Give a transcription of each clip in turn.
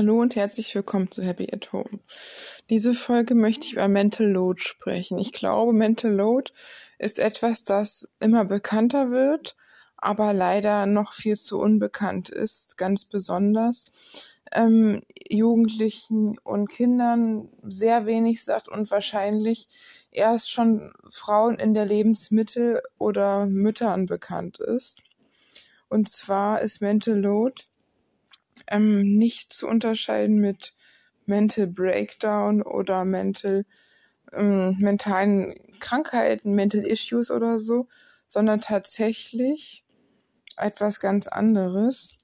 Hallo und herzlich willkommen zu Happy at Home. Diese Folge möchte ich über Mental Load sprechen. Ich glaube, Mental Load ist etwas, das immer bekannter wird, aber leider noch viel zu unbekannt ist, ganz besonders ähm, Jugendlichen und Kindern sehr wenig sagt und wahrscheinlich erst schon Frauen in der Lebensmittel- oder Müttern bekannt ist. Und zwar ist Mental Load ähm, nicht zu unterscheiden mit Mental Breakdown oder Mental ähm, mentalen Krankheiten, Mental Issues oder so, sondern tatsächlich etwas ganz anderes,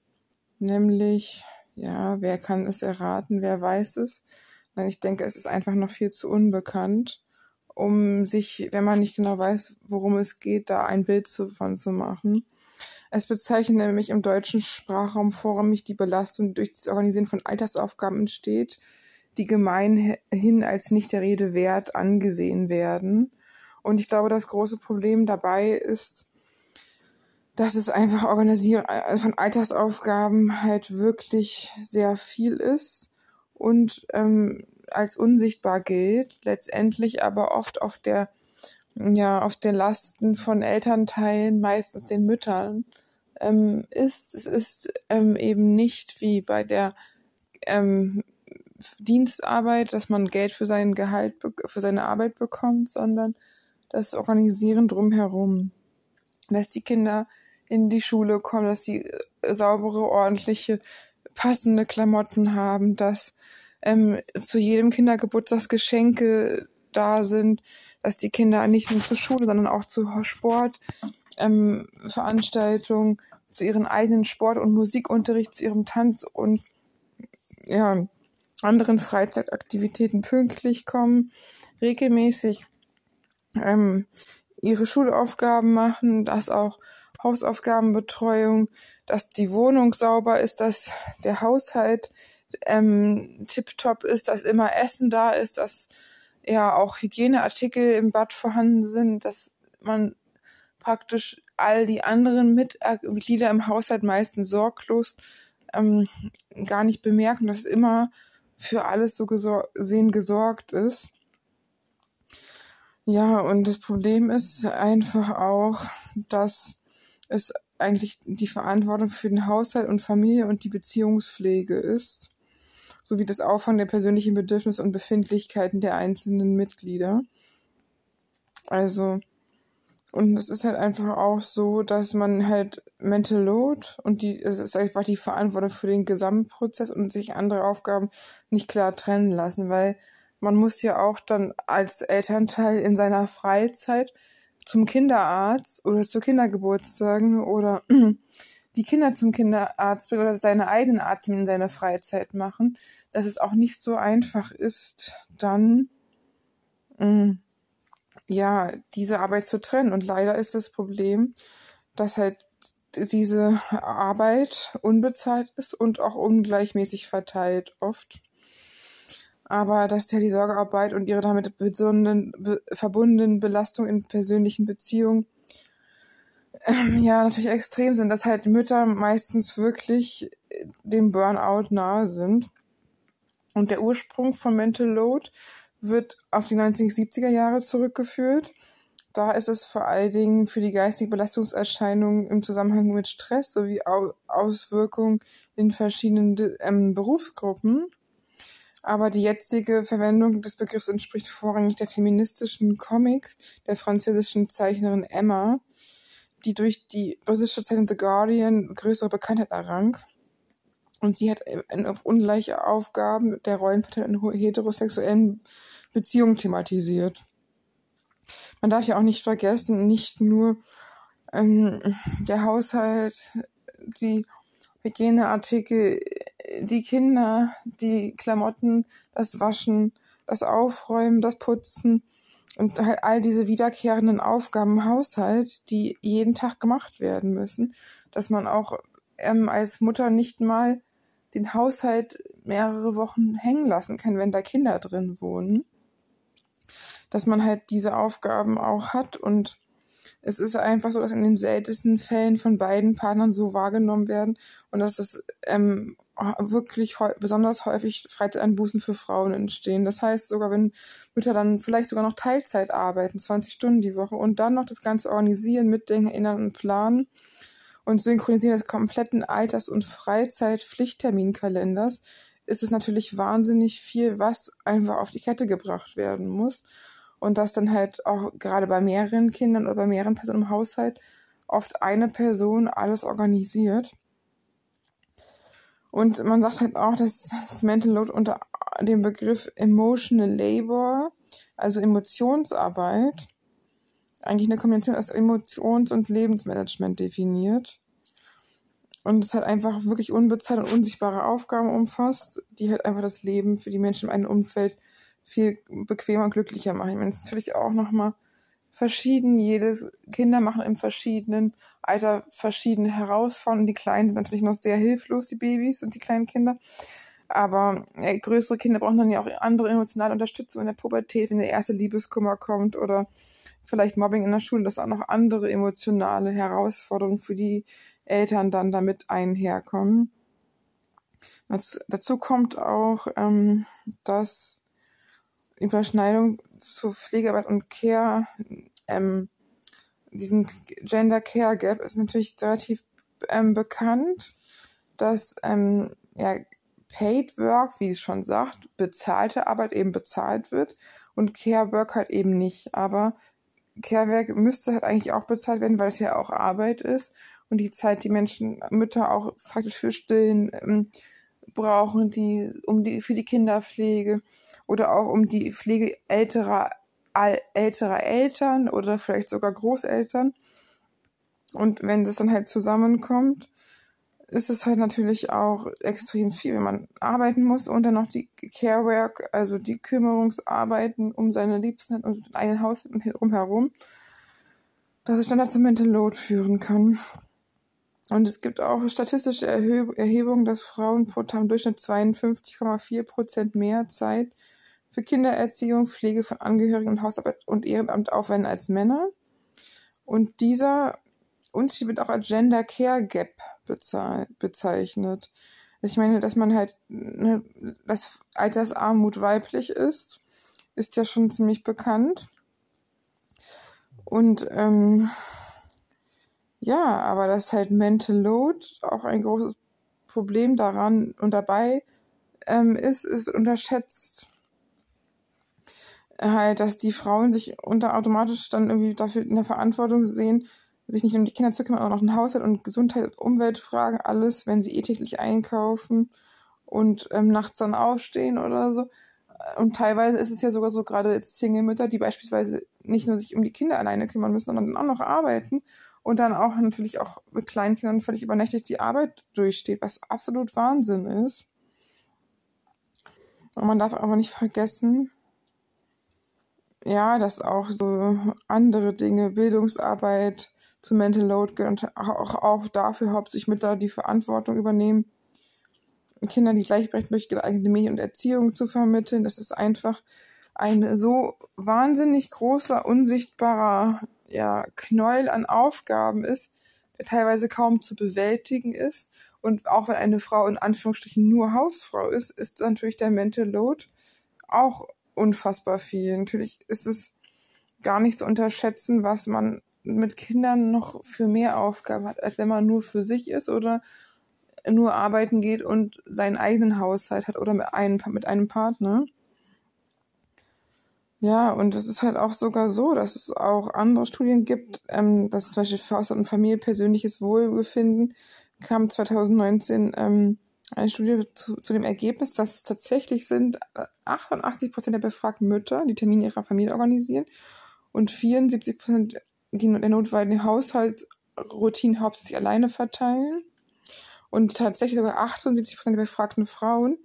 nämlich, ja, wer kann es erraten, wer weiß es? Nein, ich denke, es ist einfach noch viel zu unbekannt, um sich, wenn man nicht genau weiß, worum es geht, da ein Bild von zu machen. Es bezeichnet nämlich im deutschen Sprachraum vorrangig die Belastung, die durch das Organisieren von Alltagsaufgaben entsteht, die gemeinhin als nicht der Rede wert angesehen werden. Und ich glaube, das große Problem dabei ist, dass es einfach Organisieren äh, von Alltagsaufgaben halt wirklich sehr viel ist und ähm, als unsichtbar gilt, letztendlich aber oft auf der ja auf der Lasten von Elternteilen, meistens den Müttern, ähm, ist. Es ist ähm, eben nicht wie bei der ähm, Dienstarbeit, dass man Geld für sein Gehalt, für seine Arbeit bekommt, sondern das Organisieren drumherum. Dass die Kinder in die Schule kommen, dass sie äh, saubere, ordentliche, passende Klamotten haben, dass ähm, zu jedem Kindergeburtstag Geschenke da sind, dass die Kinder nicht nur zur Schule, sondern auch zu Sport, ähm, Veranstaltungen, zu ihren eigenen Sport- und Musikunterricht, zu ihrem Tanz und ja, anderen Freizeitaktivitäten pünktlich kommen, regelmäßig ähm, ihre Schulaufgaben machen, dass auch Hausaufgabenbetreuung, dass die Wohnung sauber ist, dass der Haushalt ähm, tiptop ist, dass immer Essen da ist, dass ja auch Hygieneartikel im Bad vorhanden sind, dass man praktisch all die anderen Mitglieder im Haushalt meistens sorglos ähm, gar nicht bemerken, dass immer für alles so gesehen gesorgt ist. Ja, und das Problem ist einfach auch, dass es eigentlich die Verantwortung für den Haushalt und Familie und die Beziehungspflege ist, sowie das Auffangen der persönlichen Bedürfnisse und Befindlichkeiten der einzelnen Mitglieder. Also und es ist halt einfach auch so, dass man halt Mental Load und die, es ist einfach die Verantwortung für den Gesamtprozess und sich andere Aufgaben nicht klar trennen lassen, weil man muss ja auch dann als Elternteil in seiner Freizeit zum Kinderarzt oder zu Kindergeburtstagen oder die Kinder zum Kinderarzt bringen oder seine eigenen Arzt in seiner Freizeit machen, dass es auch nicht so einfach ist, dann mh, mm, ja, diese Arbeit zu trennen. Und leider ist das Problem, dass halt diese Arbeit unbezahlt ist und auch ungleichmäßig verteilt oft. Aber dass ja die Sorgearbeit und ihre damit verbundenen Belastungen in persönlichen Beziehungen ähm, ja natürlich extrem sind, dass halt Mütter meistens wirklich dem Burnout nahe sind. Und der Ursprung von Mental Load wird auf die 1970er Jahre zurückgeführt. Da ist es vor allen Dingen für die geistige Belastungserscheinungen im Zusammenhang mit Stress sowie Auswirkungen in verschiedenen ähm, Berufsgruppen. Aber die jetzige Verwendung des Begriffs entspricht vorrangig der feministischen Comics der französischen Zeichnerin Emma, die durch die russische Zeitung The Guardian größere Bekanntheit errang. Und sie hat auf ungleiche Aufgaben der Rollenverteilung in heterosexuellen Beziehungen thematisiert. Man darf ja auch nicht vergessen, nicht nur ähm, der Haushalt, die Hygieneartikel, die Kinder, die Klamotten, das Waschen, das Aufräumen, das Putzen und halt all diese wiederkehrenden Aufgaben im Haushalt, die jeden Tag gemacht werden müssen, dass man auch ähm, als Mutter nicht mal den Haushalt mehrere Wochen hängen lassen kann, wenn da Kinder drin wohnen. Dass man halt diese Aufgaben auch hat und es ist einfach so, dass in den seltensten Fällen von beiden Partnern so wahrgenommen werden und dass es ähm, wirklich besonders häufig Freizeiteinbußen für Frauen entstehen. Das heißt, sogar wenn Mütter dann vielleicht sogar noch Teilzeit arbeiten, 20 Stunden die Woche und dann noch das Ganze organisieren, mitdenken, erinnern und planen und synchronisieren des kompletten Alters- und Freizeit-Pflichtterminkalenders, ist es natürlich wahnsinnig viel, was einfach auf die Kette gebracht werden muss. Und dass dann halt auch gerade bei mehreren Kindern oder bei mehreren Personen im Haushalt oft eine Person alles organisiert. Und man sagt halt auch, dass das Mental Load unter dem Begriff Emotional Labor, also Emotionsarbeit, eigentlich eine Kombination aus Emotions- und Lebensmanagement definiert. Und es halt einfach wirklich unbezahlte und unsichtbare Aufgaben umfasst, die halt einfach das Leben für die Menschen in einem Umfeld viel bequemer und glücklicher machen. Ich meine, es ist natürlich auch nochmal verschieden. Jedes Kinder machen im verschiedenen Alter verschiedene Herausforderungen. Die Kleinen sind natürlich noch sehr hilflos, die Babys und die kleinen Kinder. Aber äh, größere Kinder brauchen dann ja auch andere emotionale Unterstützung in der Pubertät, wenn der erste Liebeskummer kommt oder vielleicht Mobbing in der Schule. Das auch noch andere emotionale Herausforderungen für die Eltern dann damit einherkommen. Das, dazu kommt auch, ähm, dass Überschneidung zu Pflegearbeit und Care, ähm, diesen Gender Care Gap ist natürlich relativ ähm, bekannt, dass ähm, ja, Paid Work, wie es schon sagt, bezahlte Arbeit eben bezahlt wird und Care Work halt eben nicht. Aber Work müsste halt eigentlich auch bezahlt werden, weil es ja auch Arbeit ist und die Zeit, die Menschen, Mütter auch faktisch für Stillen ähm, brauchen, die um die für die Kinderpflege oder auch um die Pflege älterer, älterer Eltern oder vielleicht sogar Großeltern. Und wenn das dann halt zusammenkommt, ist es halt natürlich auch extrem viel, wenn man arbeiten muss und dann noch die Care Work, also die Kümmerungsarbeiten um seine Liebsten und einen Haus drumherum, dass es dann dazu Mental Load führen kann. Und es gibt auch statistische Erhebungen, dass Frauen pro Tag im Durchschnitt 52,4 Prozent mehr Zeit für Kindererziehung, Pflege von Angehörigen und Hausarbeit und Ehrenamt aufwenden als Männer. Und dieser Unterschied wird auch als Gender Care Gap bezeichnet. Also ich meine, dass man halt, ne, dass Altersarmut weiblich ist, ist ja schon ziemlich bekannt. Und ähm, ja, aber das ist halt Mental Load auch ein großes Problem daran und dabei ähm, ist, es wird unterschätzt halt, dass die Frauen sich unter automatisch dann irgendwie dafür in der Verantwortung sehen, sich nicht um die Kinder zu kümmern, aber noch den Haushalt und Gesundheit und Umweltfragen, alles, wenn sie eh täglich einkaufen und ähm, nachts dann aufstehen oder so. Und teilweise ist es ja sogar so, gerade jetzt Single-Mütter, die beispielsweise nicht nur sich um die Kinder alleine kümmern müssen, sondern dann auch noch arbeiten und dann auch natürlich auch mit kleinen Kindern völlig übernächtig die Arbeit durchsteht, was absolut Wahnsinn ist. Und man darf aber nicht vergessen, ja, dass auch so andere Dinge, Bildungsarbeit zu Mental Load gehören und auch, auch dafür hauptsächlich mit da die Verantwortung übernehmen, Kindern die gleichberechtigt durch geeignete Medien und Erziehung zu vermitteln. Das ist einfach ein so wahnsinnig großer, unsichtbarer ja, Knäuel an Aufgaben ist, der teilweise kaum zu bewältigen ist. Und auch wenn eine Frau in Anführungsstrichen nur Hausfrau ist, ist natürlich der Mental Load auch unfassbar viel. Natürlich ist es gar nicht zu unterschätzen, was man mit Kindern noch für mehr Aufgaben hat, als wenn man nur für sich ist oder nur arbeiten geht und seinen eigenen Haushalt hat oder mit einem, mit einem Partner. Ja, und es ist halt auch sogar so, dass es auch andere Studien gibt, ähm, dass zum Beispiel für Haushalt und Familie persönliches Wohlbefinden kam 2019 ähm, eine Studie zu, zu dem Ergebnis, dass es tatsächlich sind 88 äh, Prozent der befragten Mütter, die Termine ihrer Familie organisieren und 74 Prozent, die der notwendigen Haushaltsroutinen hauptsächlich alleine verteilen und tatsächlich sogar 78 Prozent der befragten Frauen,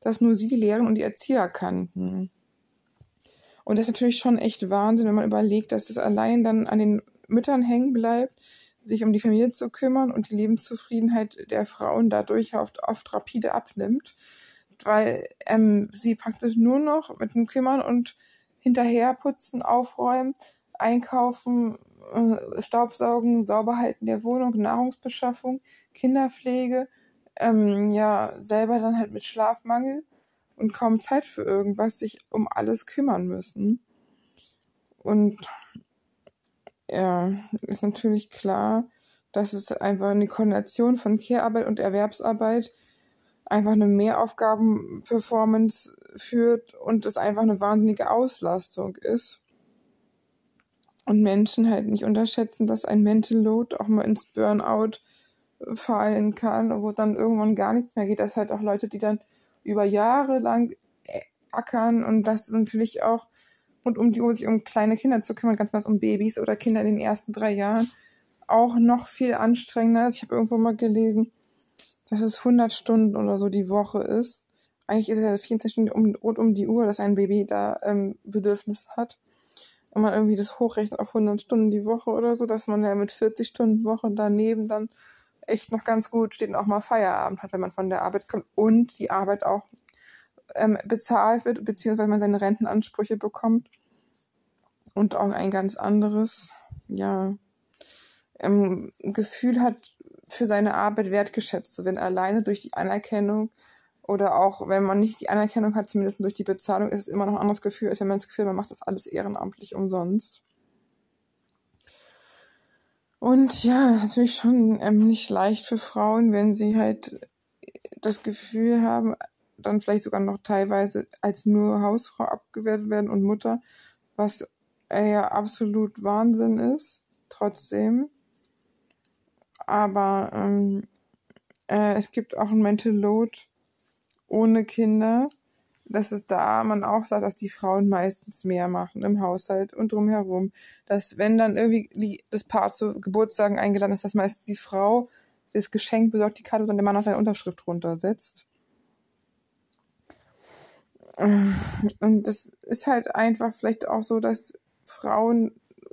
dass nur sie die Lehren und die Erzieher kannten. Und das ist natürlich schon echt Wahnsinn, wenn man überlegt, dass es allein dann an den Müttern hängen bleibt, sich um die Familie zu kümmern und die Lebenszufriedenheit der Frauen dadurch oft, oft rapide abnimmt, weil ähm, sie praktisch nur noch mit dem Kümmern und hinterherputzen, aufräumen, einkaufen, äh, Staubsaugen, Sauberhalten der Wohnung, Nahrungsbeschaffung, Kinderpflege, ähm, ja, selber dann halt mit Schlafmangel und kaum Zeit für irgendwas sich um alles kümmern müssen. Und ja, ist natürlich klar, dass es einfach eine Koordination von Care-Arbeit und Erwerbsarbeit einfach eine Mehraufgaben-Performance führt und es einfach eine wahnsinnige Auslastung ist. Und Menschen halt nicht unterschätzen, dass ein Mental Load auch mal ins Burnout fallen kann, wo dann irgendwann gar nichts mehr geht. Das halt auch Leute, die dann über Jahre lang ackern und das natürlich auch und um die Uhr sich um kleine Kinder zu kümmern, ganz besonders um Babys oder Kinder in den ersten drei Jahren, auch noch viel anstrengender ist. Ich habe irgendwo mal gelesen, dass es 100 Stunden oder so die Woche ist. Eigentlich ist es ja 24 Stunden um, rund um die Uhr, dass ein Baby da ähm, Bedürfnis hat. Und man irgendwie das hochrechnet auf 100 Stunden die Woche oder so, dass man ja mit 40 Stunden Woche daneben dann echt noch ganz gut steht und auch mal Feierabend hat, wenn man von der Arbeit kommt und die Arbeit auch ähm, bezahlt wird, beziehungsweise man seine Rentenansprüche bekommt. Und auch ein ganz anderes, ja, ähm, Gefühl hat, für seine Arbeit wertgeschätzt zu werden, alleine durch die Anerkennung oder auch wenn man nicht die Anerkennung hat, zumindest durch die Bezahlung, ist es immer noch ein anderes Gefühl, als wenn man das Gefühl hat, man macht das alles ehrenamtlich umsonst. Und ja, ist natürlich schon ähm, nicht leicht für Frauen, wenn sie halt das Gefühl haben, dann vielleicht sogar noch teilweise als nur Hausfrau abgewertet werden und Mutter, was äh, ja absolut Wahnsinn ist, trotzdem. Aber ähm, äh, es gibt auch ein Mental Load ohne Kinder. Das ist da man auch sagt, dass die Frauen meistens mehr machen im Haushalt und drumherum. Dass wenn dann irgendwie das Paar zu Geburtstagen eingeladen ist, dass meistens die Frau das Geschenk besorgt, die Karte und dann der Mann auch seine Unterschrift runtersetzt. Und das ist halt einfach vielleicht auch so, dass Frauen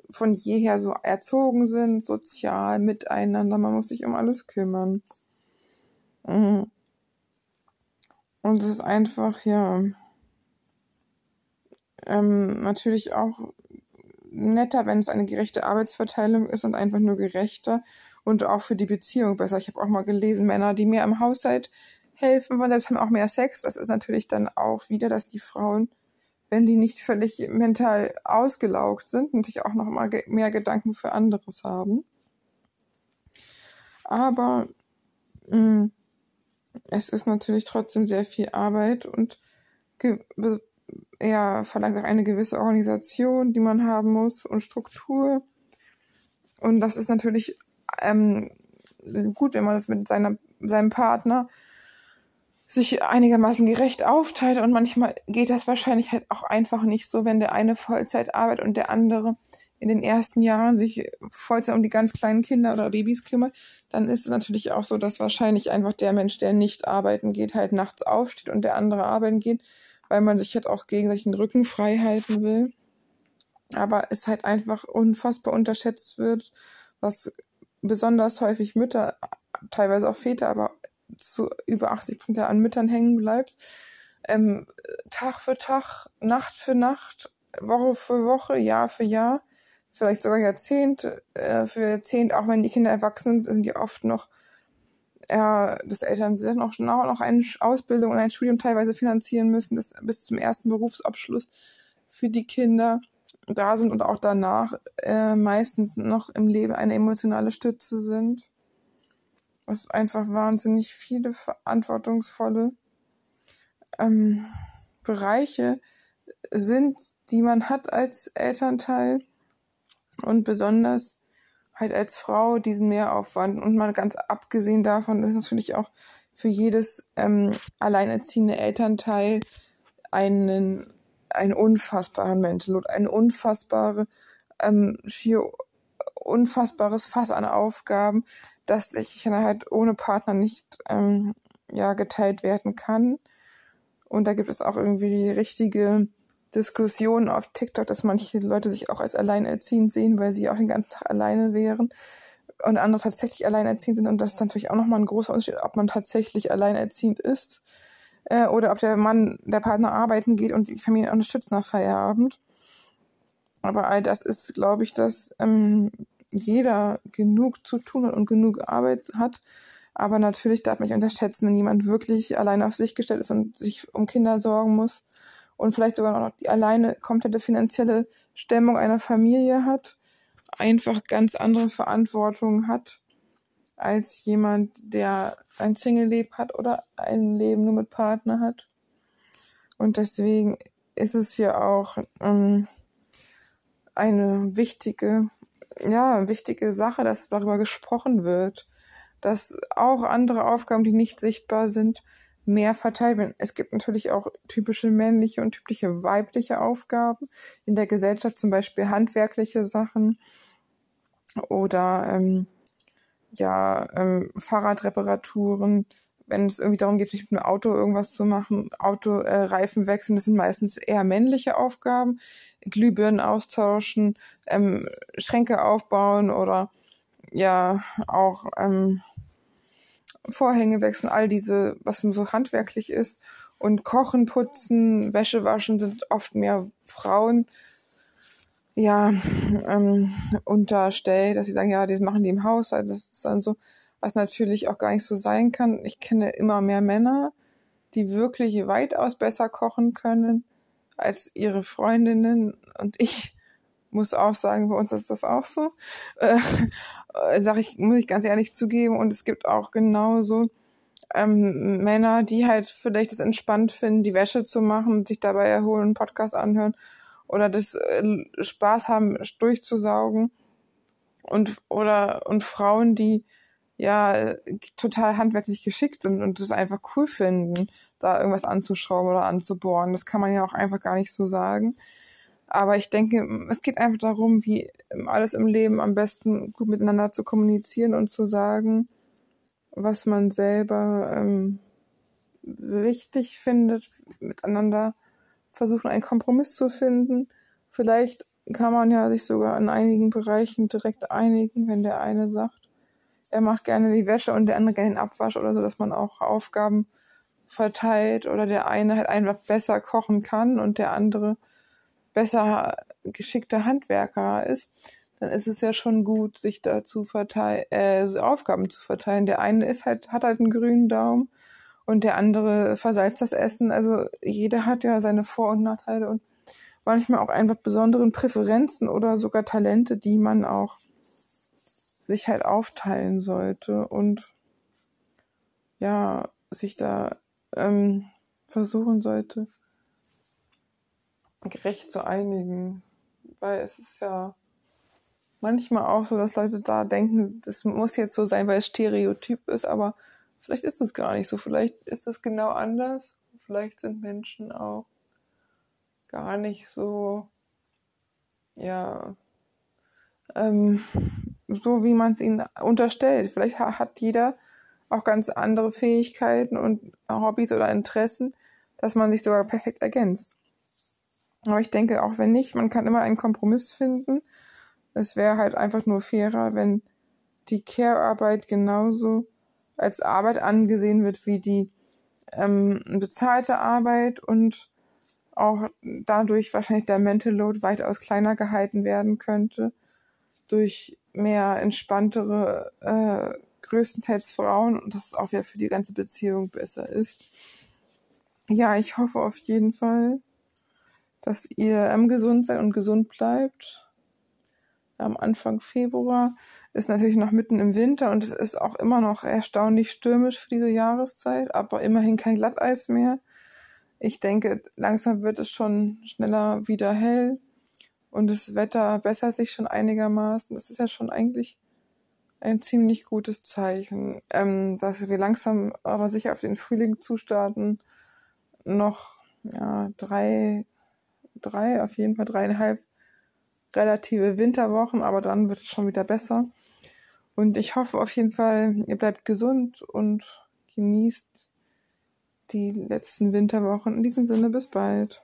von jeher so erzogen sind, sozial, miteinander. Man muss sich um alles kümmern. Mhm. Und es ist einfach, ja, ähm, natürlich auch netter, wenn es eine gerechte Arbeitsverteilung ist und einfach nur gerechter und auch für die Beziehung besser. Ich habe auch mal gelesen, Männer, die mehr im Haushalt helfen wollen, selbst haben auch mehr Sex. Das ist natürlich dann auch wieder, dass die Frauen, wenn die nicht völlig mental ausgelaugt sind, natürlich auch noch mal mehr Gedanken für anderes haben. Aber mh, mm, es ist natürlich trotzdem sehr viel Arbeit und ja, verlangt auch eine gewisse Organisation, die man haben muss und Struktur. Und das ist natürlich ähm, gut, wenn man das mit seiner, seinem Partner sich einigermaßen gerecht aufteilt und manchmal geht das wahrscheinlich halt auch einfach nicht so, wenn der eine Vollzeit arbeitet und der andere in den ersten Jahren sich Vollzeit um die ganz kleinen Kinder oder Babys kümmert, dann ist es natürlich auch so, dass wahrscheinlich einfach der Mensch, der nicht arbeiten geht, halt nachts aufsteht und der andere arbeiten geht, weil man sich halt auch gegenseitig den Rücken frei halten will. Aber es halt einfach unfassbar unterschätzt wird, was besonders häufig Mütter, teilweise auch Väter, aber zu über 80 Prozent an Müttern hängen bleibt. Ähm, Tag für Tag, Nacht für Nacht, Woche für Woche, Jahr für Jahr, vielleicht sogar Jahrzehnt äh, für Jahrzehnt, auch wenn die Kinder erwachsen sind, sind die oft noch ja, das Eltern sind noch, noch eine Ausbildung und ein Studium teilweise finanzieren müssen, das bis zum ersten Berufsabschluss für die Kinder da sind und auch danach äh, meistens noch im Leben eine emotionale Stütze sind was einfach wahnsinnig viele verantwortungsvolle ähm, Bereiche sind, die man hat als Elternteil und besonders halt als Frau diesen Mehraufwand und mal ganz abgesehen davon ist natürlich auch für jedes ähm, alleinerziehende Elternteil einen, einen unfassbaren Mental eine unfassbare ähm, schier unfassbares Fass an Aufgaben, dass ich halt ohne Partner nicht ähm, ja geteilt werden kann. Und da gibt es auch irgendwie die richtige Diskussion auf TikTok, dass manche Leute sich auch als alleinerziehend sehen, weil sie auch den ganzen Tag alleine wären und andere tatsächlich alleinerziehend sind. Und das ist natürlich auch nochmal ein großer Unterschied, ob man tatsächlich alleinerziehend ist äh, oder ob der Mann, der Partner arbeiten geht und die Familie unterstützt nach Feierabend. Aber all das ist, glaube ich, dass ähm, jeder genug zu tun hat und genug Arbeit hat. Aber natürlich darf man nicht unterschätzen, wenn jemand wirklich allein auf sich gestellt ist und sich um Kinder sorgen muss und vielleicht sogar noch die alleine komplette finanzielle Stemmung einer Familie hat, einfach ganz andere Verantwortung hat als jemand, der ein Single-Leben hat oder ein Leben nur mit Partner hat. Und deswegen ist es ja auch ähm, eine wichtige, ja, wichtige Sache, dass darüber gesprochen wird, dass auch andere Aufgaben, die nicht sichtbar sind, mehr verteilt werden. Es gibt natürlich auch typische männliche und typische weibliche Aufgaben in der Gesellschaft, zum Beispiel handwerkliche Sachen oder ähm, ja, ähm, Fahrradreparaturen, wenn es irgendwie darum geht, mit dem Auto irgendwas zu machen, Autoreifen äh, wechseln, das sind meistens eher männliche Aufgaben, Glühbirnen austauschen, ähm, Schränke aufbauen oder ja auch ähm, Vorhänge wechseln, all diese, was so handwerklich ist. Und Kochen, Putzen, Wäsche waschen sind oft mehr Frauen ja ähm, unterstellt, dass sie sagen, ja, das machen die im Haushalt. Das ist dann so, was natürlich auch gar nicht so sein kann. Ich kenne immer mehr Männer, die wirklich weitaus besser kochen können als ihre Freundinnen. Und ich muss auch sagen, bei uns ist das auch so. Äh, sag ich, muss ich ganz ehrlich zugeben. Und es gibt auch genauso ähm, Männer, die halt vielleicht es entspannt finden, die Wäsche zu machen, sich dabei erholen, einen Podcast anhören oder das äh, Spaß haben, durchzusaugen. Und, oder, und Frauen, die ja total handwerklich geschickt sind und es einfach cool finden, da irgendwas anzuschrauben oder anzubohren. Das kann man ja auch einfach gar nicht so sagen. Aber ich denke, es geht einfach darum, wie alles im Leben am besten gut miteinander zu kommunizieren und zu sagen, was man selber ähm, wichtig findet, miteinander versuchen, einen Kompromiss zu finden. Vielleicht kann man ja sich sogar in einigen Bereichen direkt einigen, wenn der eine sagt, er macht gerne die Wäsche und der andere gerne den Abwasch oder so, dass man auch Aufgaben verteilt oder der eine halt einfach besser kochen kann und der andere besser geschickter Handwerker ist, dann ist es ja schon gut, sich dazu verteilen, äh, Aufgaben zu verteilen. Der eine ist halt, hat halt einen grünen Daumen und der andere versalzt das Essen. Also jeder hat ja seine Vor- und Nachteile und manchmal auch einfach besonderen Präferenzen oder sogar Talente, die man auch sich halt aufteilen sollte und ja, sich da ähm, versuchen sollte, gerecht zu einigen. Weil es ist ja manchmal auch so, dass Leute da denken, das muss jetzt so sein, weil es Stereotyp ist, aber vielleicht ist es gar nicht so. Vielleicht ist es genau anders. Vielleicht sind Menschen auch gar nicht so, ja, ähm, so wie man es ihnen unterstellt. Vielleicht hat jeder auch ganz andere Fähigkeiten und Hobbys oder Interessen, dass man sich sogar perfekt ergänzt. Aber ich denke, auch wenn nicht, man kann immer einen Kompromiss finden. Es wäre halt einfach nur fairer, wenn die Care-Arbeit genauso als Arbeit angesehen wird wie die ähm, bezahlte Arbeit und auch dadurch wahrscheinlich der Mental Load weitaus kleiner gehalten werden könnte durch mehr entspanntere, äh, größtenteils Frauen und dass es auch wieder für die ganze Beziehung besser ist. Ja, ich hoffe auf jeden Fall, dass ihr ähm, gesund seid und gesund bleibt. Am Anfang Februar ist natürlich noch mitten im Winter und es ist auch immer noch erstaunlich stürmisch für diese Jahreszeit, aber immerhin kein Glatteis mehr. Ich denke, langsam wird es schon schneller wieder hell und das Wetter bessert sich schon einigermaßen. Das ist ja schon eigentlich ein ziemlich gutes Zeichen, ähm, dass wir langsam aber sicher auf den Frühling zustarten. Noch ja, drei drei, auf jeden Fall dreieinhalb relative Winterwochen, aber dann wird es schon wieder besser. Und ich hoffe auf jeden Fall, ihr bleibt gesund und genießt die letzten Winterwochen. In diesem Sinne, bis bald.